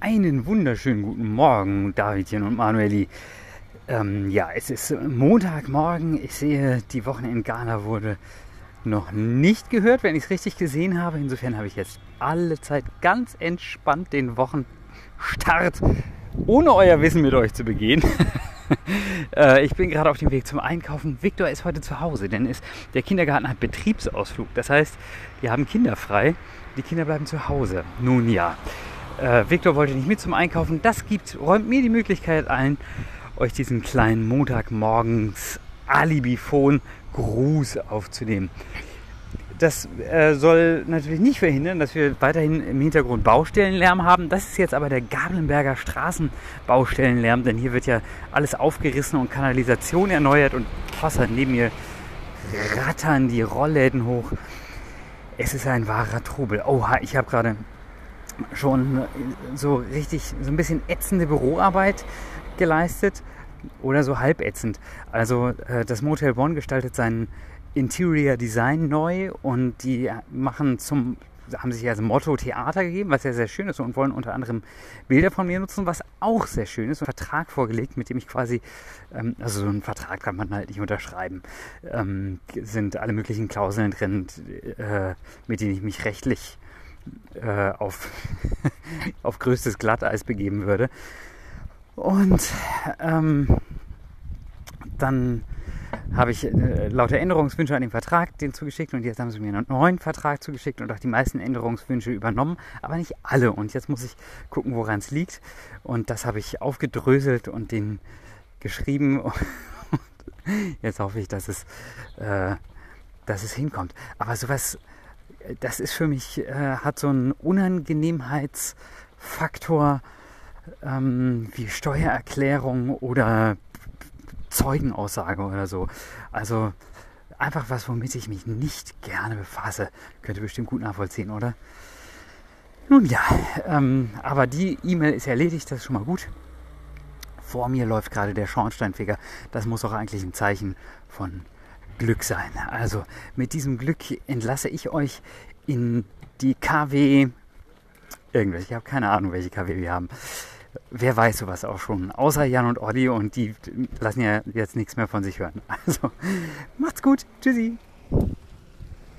Einen wunderschönen guten Morgen, Davidchen und Manueli. Ähm, ja, es ist Montagmorgen. Ich sehe, die Wochenendgala wurde noch nicht gehört, wenn ich es richtig gesehen habe. Insofern habe ich jetzt alle Zeit ganz entspannt den Wochenstart ohne euer Wissen mit euch zu begehen. Äh, ich bin gerade auf dem Weg zum Einkaufen. Viktor ist heute zu Hause, denn ist, der Kindergarten hat Betriebsausflug. Das heißt, wir haben Kinder frei. Die Kinder bleiben zu Hause. Nun ja. Äh, Viktor wollte nicht mit zum Einkaufen. Das gibt, räumt mir die Möglichkeit ein, euch diesen kleinen Montagmorgens Alibifon Gruß aufzunehmen. Das äh, soll natürlich nicht verhindern, dass wir weiterhin im Hintergrund Baustellenlärm haben. Das ist jetzt aber der Gablenberger Straßenbaustellenlärm, denn hier wird ja alles aufgerissen und Kanalisation erneuert und Wasser neben mir rattern die Rollläden hoch. Es ist ein wahrer Trubel. Oha, ich habe gerade schon so richtig, so ein bisschen ätzende Büroarbeit geleistet oder so halb ätzend. Also äh, das Motel Bonn gestaltet seinen Interior Design neu und die machen zum haben sich als Motto Theater gegeben, was ja sehr schön ist und wollen unter anderem Bilder von mir nutzen, was auch sehr schön ist. Ein Vertrag vorgelegt, mit dem ich quasi, ähm, also so einen Vertrag kann man halt nicht unterschreiben, ähm, sind alle möglichen Klauseln drin, äh, mit denen ich mich rechtlich äh, auf, auf größtes Glatteis begeben würde. Und ähm, dann habe ich äh, lauter Änderungswünsche an den Vertrag den zugeschickt und jetzt haben sie mir einen neuen Vertrag zugeschickt und auch die meisten Änderungswünsche übernommen, aber nicht alle. Und jetzt muss ich gucken, woran es liegt. Und das habe ich aufgedröselt und den geschrieben. Und jetzt hoffe ich, dass es, äh, dass es hinkommt. Aber sowas, das ist für mich, äh, hat so einen Unangenehmheitsfaktor ähm, wie Steuererklärung oder Zeugenaussage oder so. Also einfach was, womit ich mich nicht gerne befasse. Könnt ihr bestimmt gut nachvollziehen, oder? Nun ja, ähm, aber die E-Mail ist erledigt, das ist schon mal gut. Vor mir läuft gerade der Schornsteinfeger. Das muss auch eigentlich ein Zeichen von Glück sein. Also mit diesem Glück entlasse ich euch in die KW irgendwelche. Ich habe keine Ahnung, welche KW wir haben wer weiß sowas auch schon. Außer Jan und Olli und die lassen ja jetzt nichts mehr von sich hören. Also macht's gut. Tschüssi.